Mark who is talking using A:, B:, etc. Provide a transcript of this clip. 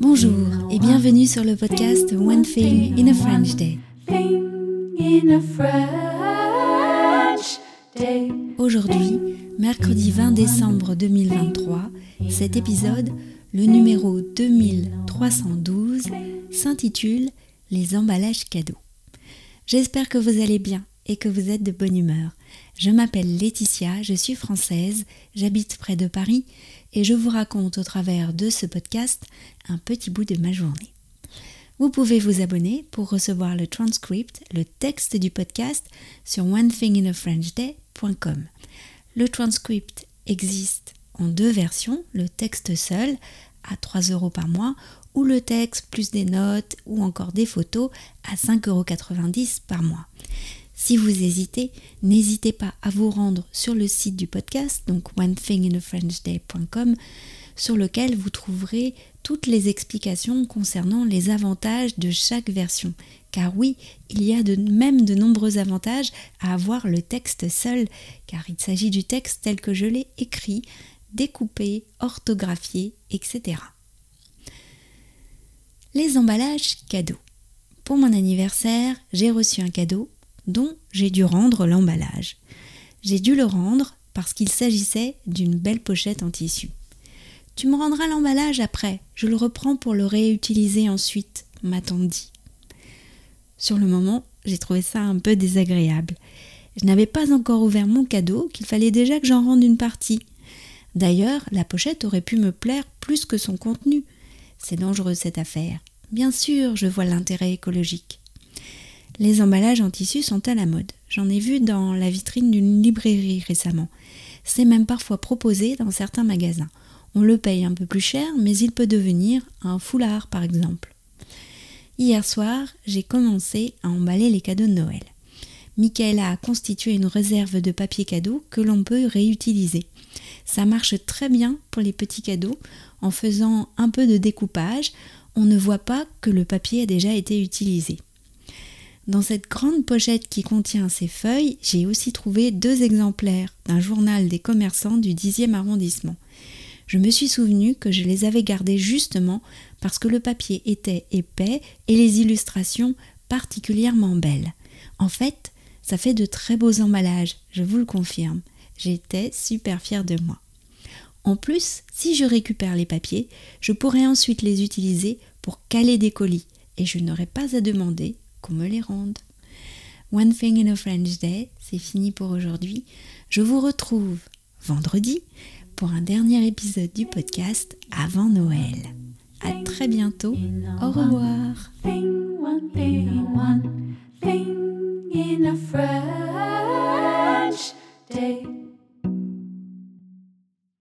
A: Bonjour et bienvenue sur le podcast One Thing in a French Day. Aujourd'hui, mercredi 20 décembre 2023, cet épisode, le numéro 2312, s'intitule Les emballages cadeaux. J'espère que vous allez bien et que vous êtes de bonne humeur. Je m'appelle Laetitia, je suis française, j'habite près de Paris et je vous raconte au travers de ce podcast un petit bout de ma journée. Vous pouvez vous abonner pour recevoir le transcript, le texte du podcast sur onethinginafrenchday.com. Le transcript existe en deux versions, le texte seul à 3 euros par mois ou le texte plus des notes ou encore des photos à 5,90 euros par mois. Si vous hésitez, n'hésitez pas à vous rendre sur le site du podcast, donc onethinginafrenchday.com, sur lequel vous trouverez toutes les explications concernant les avantages de chaque version. Car oui, il y a de, même de nombreux avantages à avoir le texte seul, car il s'agit du texte tel que je l'ai écrit, découpé, orthographié, etc. Les emballages cadeaux. Pour mon anniversaire, j'ai reçu un cadeau dont j'ai dû rendre l'emballage. J'ai dû le rendre parce qu'il s'agissait d'une belle pochette en tissu. Tu me rendras l'emballage après, je le reprends pour le réutiliser ensuite, m'a-t-on dit. Sur le moment, j'ai trouvé ça un peu désagréable. Je n'avais pas encore ouvert mon cadeau, qu'il fallait déjà que j'en rende une partie. D'ailleurs, la pochette aurait pu me plaire plus que son contenu. C'est dangereux cette affaire. Bien sûr, je vois l'intérêt écologique. Les emballages en tissu sont à la mode. J'en ai vu dans la vitrine d'une librairie récemment. C'est même parfois proposé dans certains magasins. On le paye un peu plus cher, mais il peut devenir un foulard par exemple. Hier soir, j'ai commencé à emballer les cadeaux de Noël. Michaela a constitué une réserve de papier cadeau que l'on peut réutiliser. Ça marche très bien pour les petits cadeaux. En faisant un peu de découpage, on ne voit pas que le papier a déjà été utilisé. Dans cette grande pochette qui contient ces feuilles, j'ai aussi trouvé deux exemplaires d'un journal des commerçants du 10e arrondissement. Je me suis souvenu que je les avais gardés justement parce que le papier était épais et les illustrations particulièrement belles. En fait, ça fait de très beaux emballages, je vous le confirme. J'étais super fière de moi. En plus, si je récupère les papiers, je pourrai ensuite les utiliser pour caler des colis et je n'aurai pas à demander qu'on me les rende. One Thing in a French Day, c'est fini pour aujourd'hui. Je vous retrouve vendredi pour un dernier épisode du podcast avant Noël. À très bientôt. Au revoir.